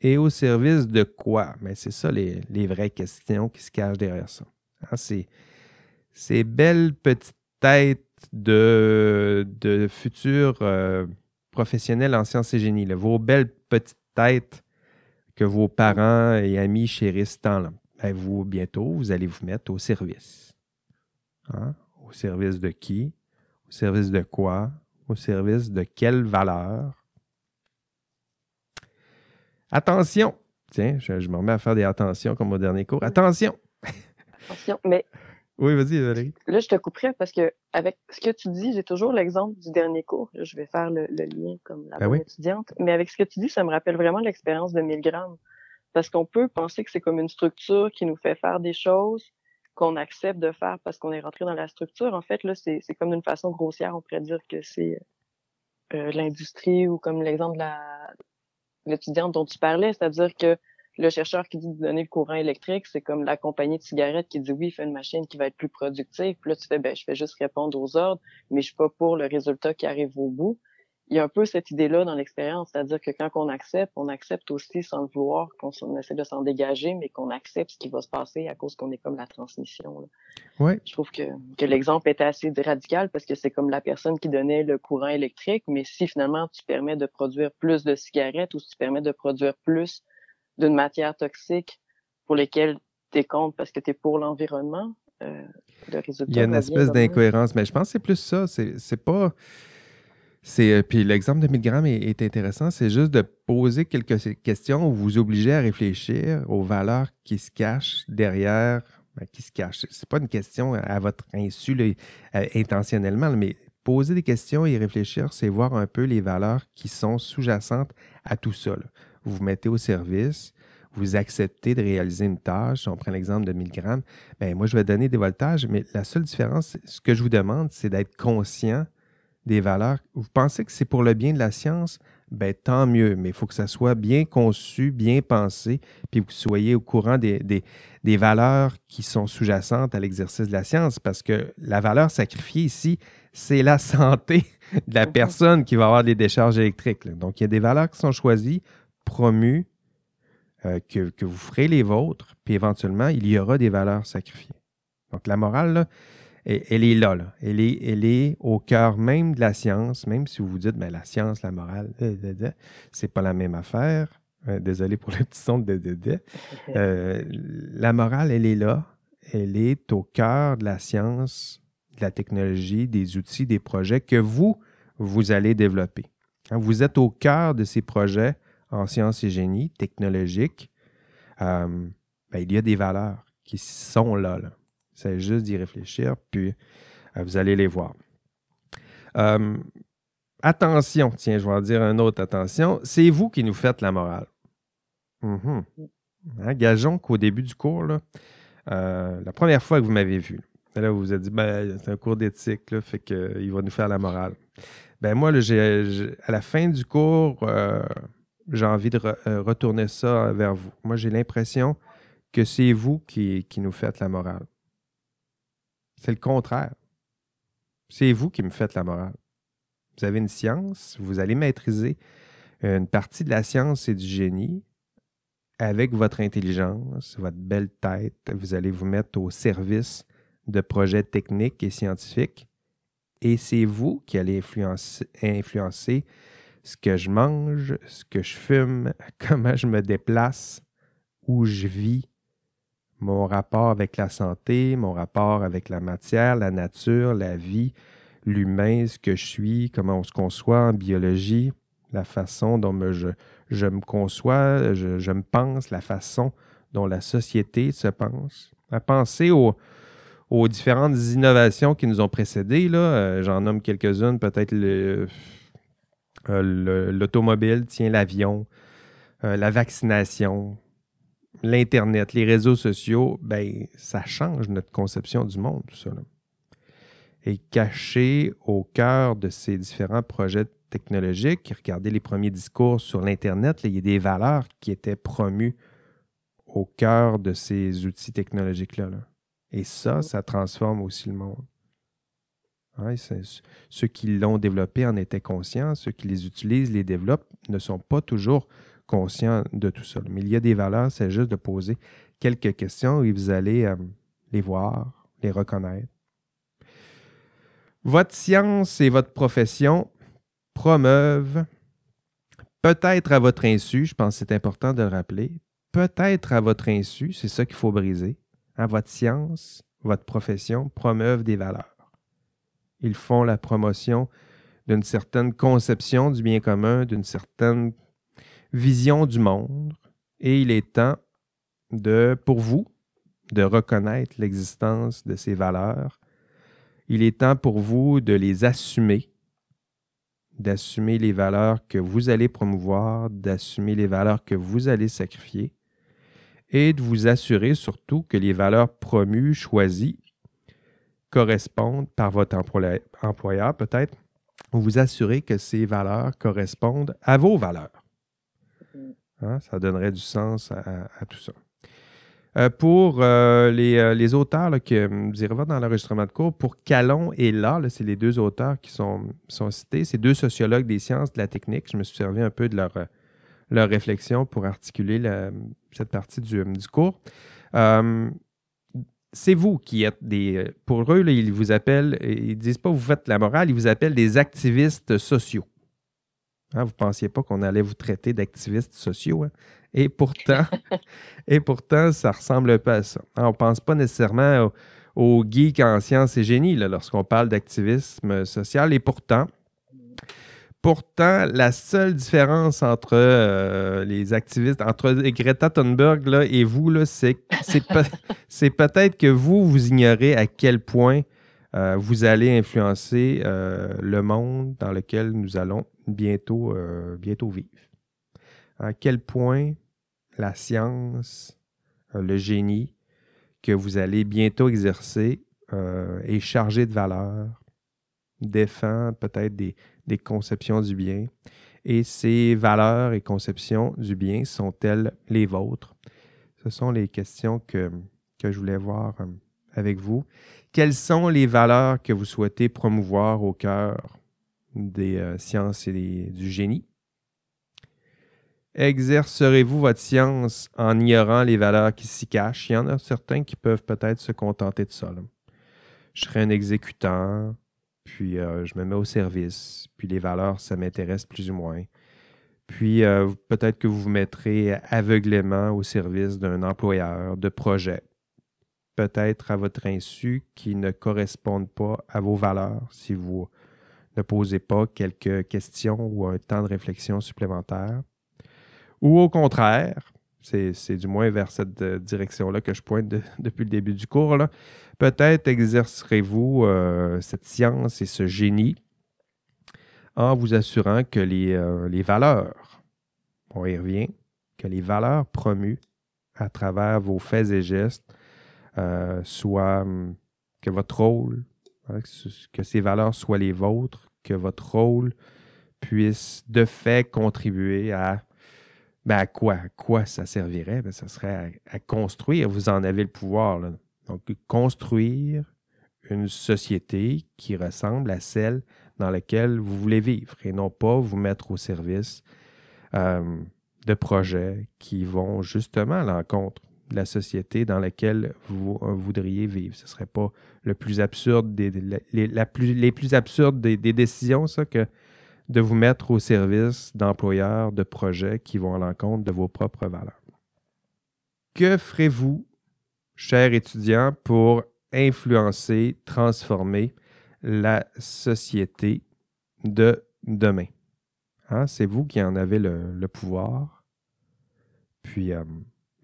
et au service de quoi? Mais c'est ça les, vraies questions qui se cachent derrière ça. Hein, ces, belles petites têtes de, de futurs euh, professionnels en sciences et génie, vos belles petites têtes que vos parents et amis chérissent tant, là, ben, vous, bientôt, vous allez vous mettre au service. Hein? Au service de qui? Au service de quoi? Au service de quelle valeur? Attention! Tiens, je, je me remets à faire des attentions comme au dernier cours. Attention! mais. Oui, vas-y, Valérie. Là, je te couperai parce que, avec ce que tu dis, j'ai toujours l'exemple du dernier cours. je vais faire le, lien comme la ben étudiante. Mais avec ce que tu dis, ça me rappelle vraiment l'expérience de Milgram. Parce qu'on peut penser que c'est comme une structure qui nous fait faire des choses qu'on accepte de faire parce qu'on est rentré dans la structure. En fait, là, c'est comme d'une façon grossière, on pourrait dire que c'est euh, l'industrie ou comme l'exemple de l'étudiante dont tu parlais, c'est-à-dire que le chercheur qui dit de donner le courant électrique, c'est comme la compagnie de cigarettes qui dit oui, fais une machine qui va être plus productive. Puis là, tu fais, ben, je fais juste répondre aux ordres, mais je suis pas pour le résultat qui arrive au bout il y a un peu cette idée-là dans l'expérience, c'est-à-dire que quand on accepte, on accepte aussi sans le vouloir, qu'on essaie de s'en dégager, mais qu'on accepte ce qui va se passer à cause qu'on est comme la transmission. Ouais. Je trouve que, que l'exemple était assez radical parce que c'est comme la personne qui donnait le courant électrique, mais si finalement tu permets de produire plus de cigarettes ou si tu permets de produire plus d'une matière toxique pour lesquelles tu es contre parce que tu es pour l'environnement, euh, le résultat. Il y a une espèce d'incohérence, mais je pense que c'est plus ça. C'est pas. C'est, euh, puis l'exemple de 1000 grammes est, intéressant. C'est juste de poser quelques questions où vous obligez à réfléchir aux valeurs qui se cachent derrière, ben, qui se cachent. C'est pas une question à votre insu euh, intentionnellement, mais poser des questions et réfléchir, c'est voir un peu les valeurs qui sont sous-jacentes à tout ça. Vous vous mettez au service, vous acceptez de réaliser une tâche. On prend l'exemple de 1000 grammes. Bien, moi, je vais donner des voltages, mais la seule différence, ce que je vous demande, c'est d'être conscient des valeurs, vous pensez que c'est pour le bien de la science, ben, tant mieux, mais il faut que ça soit bien conçu, bien pensé, puis que vous soyez au courant des, des, valeurs qui sont sous-jacentes à l'exercice de la science, parce que la valeur sacrifiée ici, c'est la santé de la personne qui va avoir des décharges électriques. Donc, il y a des valeurs qui sont choisies, promues, euh, que, vous ferez les vôtres, puis éventuellement, il y aura des valeurs sacrifiées. Donc, la morale, elle est là. Elle, est, au cœur même de la science, même si vous vous dites, mais la science, la morale, c'est pas la même affaire. Euh, désolé pour le petit son de euh, la morale, elle est là. Elle est au cœur de la science, de la technologie, des outils, des projets que vous, vous allez développer. Vous êtes au cœur de ces projets en sciences et génie technologiques, euh, ben, il y a des valeurs qui sont là. là. C'est juste d'y réfléchir, puis euh, vous allez les voir. Euh, attention, tiens, je vais en dire un autre attention. C'est vous qui nous faites la morale. Mhm. Hein, gageons qu'au début du cours, la première fois que vous m'avez vu, là, vous vous êtes dit, ben, c'est un cours d'éthique, là, fait qu'il va nous faire la morale. Ben moi, à la fin du cours, j'ai envie de retourner ça vers vous. Moi, j'ai l'impression que c'est vous qui, nous faites la morale. C'est le contraire. C'est vous qui me faites la morale. Vous avez une science, vous allez maîtriser une partie de la science et du génie avec votre intelligence, votre belle tête. Vous allez vous mettre au service de projets techniques et scientifiques. Et c'est vous qui allez influencer ce que je mange, ce que je fume, comment je me déplace, où je vis, mon rapport avec la santé, mon rapport avec la matière, la nature, la vie, l'humain, ce que je suis, comment on se conçoit en biologie, la façon dont je, je, me conçois, je, me pense, la façon dont la société se pense. À penser aux, aux différentes innovations qui nous ont précédés, là, euh, j'en nomme quelques-unes, peut-être euh, l'automobile, tiens, l'avion, euh, la vaccination, l'Internet, les réseaux sociaux, ben, ça change notre conception du monde, tout ça. Et caché au cœur de ces différents projets technologiques, regardez les premiers discours sur l'Internet, il y a des valeurs qui étaient promues au cœur de ces outils technologiques-là. Et ça, ça transforme aussi le monde. Ceux qui l'ont développé en étaient conscients, ceux qui les utilisent, les développent, ne sont pas toujours conscient de tout ça. Mais il y a des valeurs, c'est juste de poser quelques questions et vous allez euh, les voir, les reconnaître. Votre science et votre profession promeuvent, peut-être à votre insu, je pense que c'est important de le rappeler, peut-être à votre insu, c'est ça qu'il faut briser, à votre science, votre profession promeuvent des valeurs. Ils font la promotion d'une certaine conception du bien commun, d'une certaine vision du monde et il est temps de, pour vous, de reconnaître l'existence de ces valeurs. Il est temps pour vous de les assumer, d'assumer les valeurs que vous allez promouvoir, d'assumer les valeurs que vous allez sacrifier et de vous assurer surtout que les valeurs promues, choisies, correspondent par votre employeur peut-être, vous assurer que ces valeurs correspondent à vos valeurs. Hein? Ça donnerait du sens à, tout ça. Euh, pour euh, les, auteurs que vous irez voir dans l'enregistrement de cours, pour Calon et là, c'est les deux auteurs qui sont, sont cités. C'est deux sociologues des sciences de la technique. Je me suis servi un peu de leur, leur réflexion pour articuler cette partie du, du cours c'est vous qui êtes des. Euh, pour eux, ils vous appellent, ils ne disent pas vous faites la morale, ils vous appellent des activistes sociaux. Hein, vous ne pensiez pas qu'on allait vous traiter d'activistes sociaux. Hein? Et pourtant, et pourtant, ça ressemble un peu à ça. Hein, on ne pense pas nécessairement aux, geeks en sciences et génie lorsqu'on parle d'activisme social. Et pourtant, Pourtant, la seule différence entre euh, les activistes, entre Greta Thunberg et vous, c'est peut-être que vous, vous ignorez à quel point euh, vous allez influencer euh, le monde dans lequel nous allons bientôt, bientôt vivre. À quel point la science, le génie que vous allez bientôt exercer est chargé de valeur, défend peut-être des, des conceptions du bien. Et ces valeurs et conceptions du bien sont-elles les vôtres? Ce sont les questions que, que je voulais voir euh, avec vous. Quelles sont les valeurs que vous souhaitez promouvoir au cœur des euh, sciences et du génie? Exercerez-vous votre science en ignorant les valeurs qui s'y cachent? Il y en a certains qui peuvent peut-être se contenter de ça. Je serai un exécutant, puis euh, je me mets au service, puis les valeurs, ça m'intéresse plus ou moins. Puis euh, peut-être que vous vous mettrez aveuglément au service d'un employeur, de projets, peut-être à votre insu, qui ne correspondent pas à vos valeurs si vous ne posez pas quelques questions ou un temps de réflexion supplémentaire. Ou au contraire, c'est du moins vers cette euh, direction-là que je pointe depuis le début du cours. Peut-être exercerez-vous euh, cette science et ce génie en vous assurant que les, euh, les, valeurs, on y revient, que les valeurs promues à travers vos faits et gestes soient, hum, que votre rôle, hein, que ces valeurs soient les vôtres, que votre rôle puisse de fait contribuer à ben à quoi, quoi ça servirait? Ben, ça serait à, construire. Vous en avez le pouvoir. Donc, construire une société qui ressemble à celle dans laquelle vous voulez vivre et non pas vous mettre au service euh, de projets qui vont justement à l'encontre de la société dans laquelle vous euh, voudriez vivre. Ce ne serait pas le plus absurde des, les, plus, absurdes des, des décisions, ça, que de vous mettre au service d'employeurs, de projets qui vont à l'encontre de vos propres valeurs. Que ferez-vous, chers étudiants, pour influencer, transformer la société de demain? Hein, c'est vous qui en avez le, pouvoir. Puis, euh,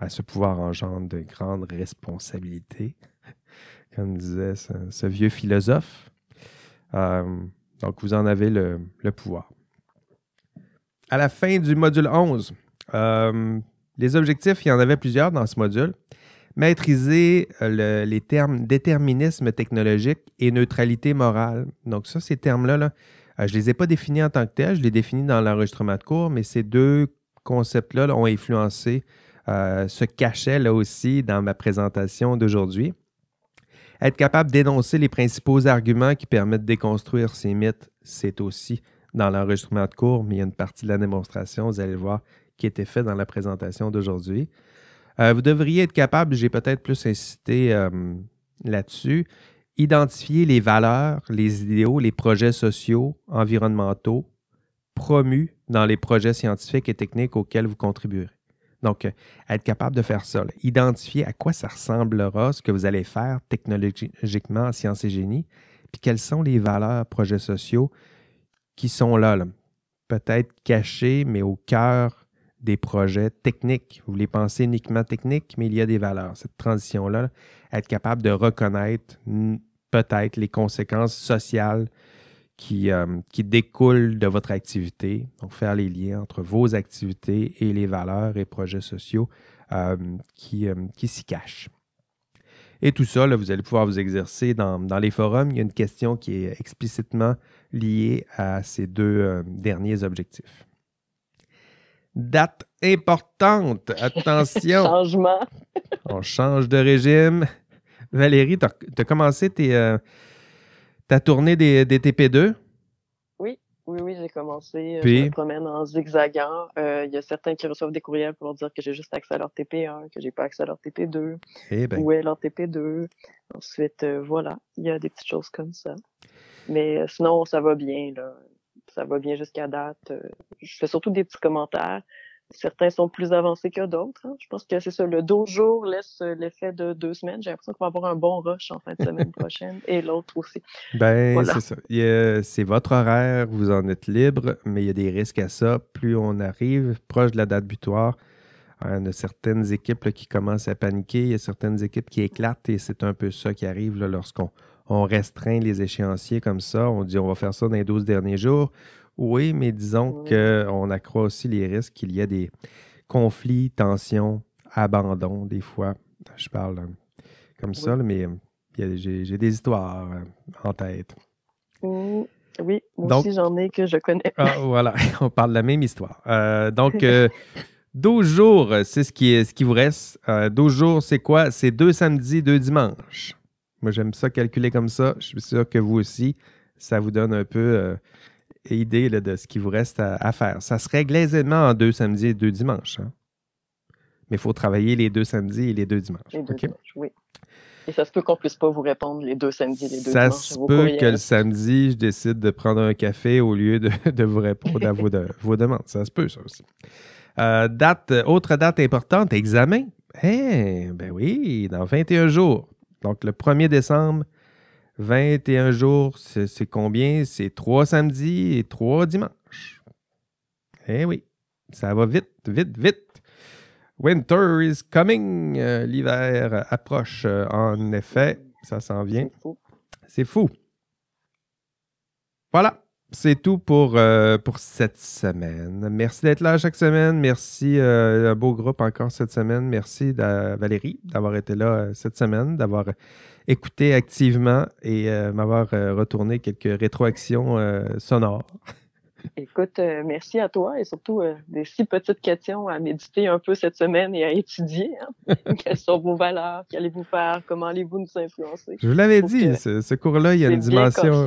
ben, ce pouvoir engendre de grandes responsabilités, comme disait ce, vieux philosophe. Euh, donc, vous en avez le, pouvoir. À la fin du module 11, euh, les objectifs, il y en avait plusieurs dans ce module. Maîtriser euh, les termes déterminisme technologique et neutralité morale. Donc, ça, ces termes-là, là, euh, je ne les ai pas définis en tant que tels, je les définis dans l'enregistrement de cours, mais ces deux concepts-là ont influencé ce cachet là aussi dans ma présentation d'aujourd'hui. Être capable d'énoncer les principaux arguments qui permettent de déconstruire ces mythes, c'est aussi dans l'enregistrement de cours, mais il y a une partie de la démonstration, vous allez le voir, qui était faite dans la présentation d'aujourd'hui. Euh, vous devriez être capable, j'ai peut-être plus incité euh, là-dessus, identifier les valeurs, les idéaux, les projets sociaux, environnementaux promus dans les projets scientifiques et techniques auxquels vous contribuerez. Donc, euh, être capable de faire ça, identifier à quoi ça ressemblera ce que vous allez faire technologiquement en sciences et génie, puis quelles sont les valeurs, projets sociaux qui sont là, peut-être cachés, mais au cœur des projets techniques. Vous les pensez uniquement techniques, mais il y a des valeurs. Cette transition-là, être capable de reconnaître peut-être les conséquences sociales qui, euh, qui découlent de votre activité. Donc, faire les liens entre vos activités et les valeurs et projets sociaux euh, qui, euh, qui s'y cachent. Et tout ça, vous allez pouvoir vous exercer dans, dans, les forums. Il y a une question qui est explicitement liée à ces deux derniers objectifs. Date importante. Attention. Changement. On change de régime. Valérie, tu as, commencé tes, euh, ta tournée des, des TP2? Oui, oui, oui, j'ai commencé. Puis? Je me promène en zigzagant. Il y a certains qui reçoivent des courriels pour leur dire que j'ai juste accès à leur TP1, que j'ai pas accès à leur TP2. Eh ben. Où est leur TP2? Ensuite, euh, voilà, il y a des petites choses comme ça. Mais euh, sinon, ça va bien, là. Ça va bien jusqu'à date. Euh, je fais surtout des petits commentaires. Certains sont plus avancés que d'autres. hein. Je pense que c'est ça. Le deux jours laisse euh, l'effet de deux semaines. J'ai l'impression qu'on va avoir un bon rush en fin de semaine prochaine et l'autre aussi. Ben, Voilà. c'est ça. C'est votre horaire, vous en êtes libre, mais il y a des risques à ça. Plus on arrive proche de la date butoir, hein, il y a certaines équipes là, qui commencent à paniquer, il y a certaines équipes qui éclatent et c'est un peu ça qui arrive lorsqu'on on restreint les échéanciers comme ça. On dit on va faire ça dans les 12 derniers jours. Oui, mais disons qu'on accroît aussi les risques qu'il y a des conflits, tensions, abandons des fois. Je parle euh, comme ça, mais euh, j'ai des histoires euh, en tête. Mm, oui, moi Donc- aussi j'en ai que je connais. Ah, voilà, on parle de la même histoire. Euh, donc, euh, 12 jours, c'est ce qui, est, ce qui vous reste. Euh, 12 jours, c'est quoi? C'est deux samedis, deux dimanches. Moi, j'aime ça calculer comme ça. Je suis sûr que vous aussi, ça vous donne un peu euh, idée là, de ce qui vous reste à, à faire. Ça se règle aisément en deux samedis et deux dimanches. hein. Mais il faut travailler les deux samedis et les deux dimanches. Les deux dimanches, oui. Et ça se peut qu'on puisse pas vous répondre les deux samedis, les deux Ça dimanches se à vos peut courriels. que le samedi, je décide de prendre un café au lieu de, de vous répondre à vos, de- vos demandes. Ça se peut, ça aussi. Euh, date, autre date importante, examen. Eh, ben oui, dans 21 jours. Donc, le 1er décembre, 21 jours, c'est combien? C'est trois samedis et trois dimanches. Eh oui, ça va vite, vite, vite. Winter is coming. Euh, L'hiver approche. euh, en effet, ça s'en vient. C'est fou. C'est fou. Voilà. C'est tout pour, euh, pour cette semaine. Merci d'être là chaque semaine. Merci, euh, un beau groupe encore cette semaine. Merci à Valérie d'avoir été là euh, cette semaine, d'avoir écouté activement et euh, m'avoir retourné quelques rétroactions sonores. Écoute, merci à toi et surtout des si petites questions à méditer un peu cette semaine et à étudier. hein. Quelles sont vos valeurs? Qu'allez-vous faire? Comment allez-vous nous influencer? Je vous l'avais dit, que ce, ce cours-là, il y a une dimension.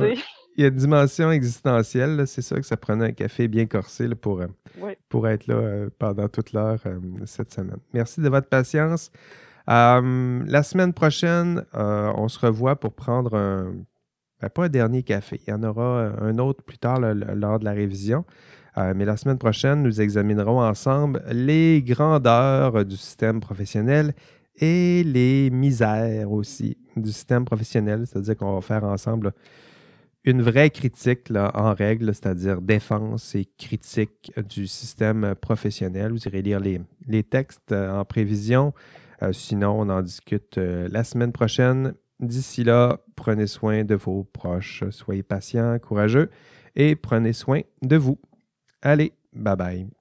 Il y a une dimension existentielle. C'est sûr que ça prenait un café bien corsé là, pour, euh, Oui. pour être là euh, pendant toute l'heure euh, cette semaine. Merci de votre patience. Euh, la semaine prochaine, on se revoit pour prendre un, ben, pas un dernier café. Il y en aura un autre plus tard là, lors de la révision. Mais la semaine prochaine, nous examinerons ensemble les grandeurs du système professionnel et les misères aussi du système professionnel. C'est-à-dire qu'on va faire ensemble une vraie critique en règle, c'est-à-dire défense et critique du système professionnel. Vous irez lire les, les textes euh, en prévision. Euh, sinon, on en discute euh, la semaine prochaine. D'ici là, prenez soin de vos proches, soyez patients, courageux et prenez soin de vous. Allez, bye bye.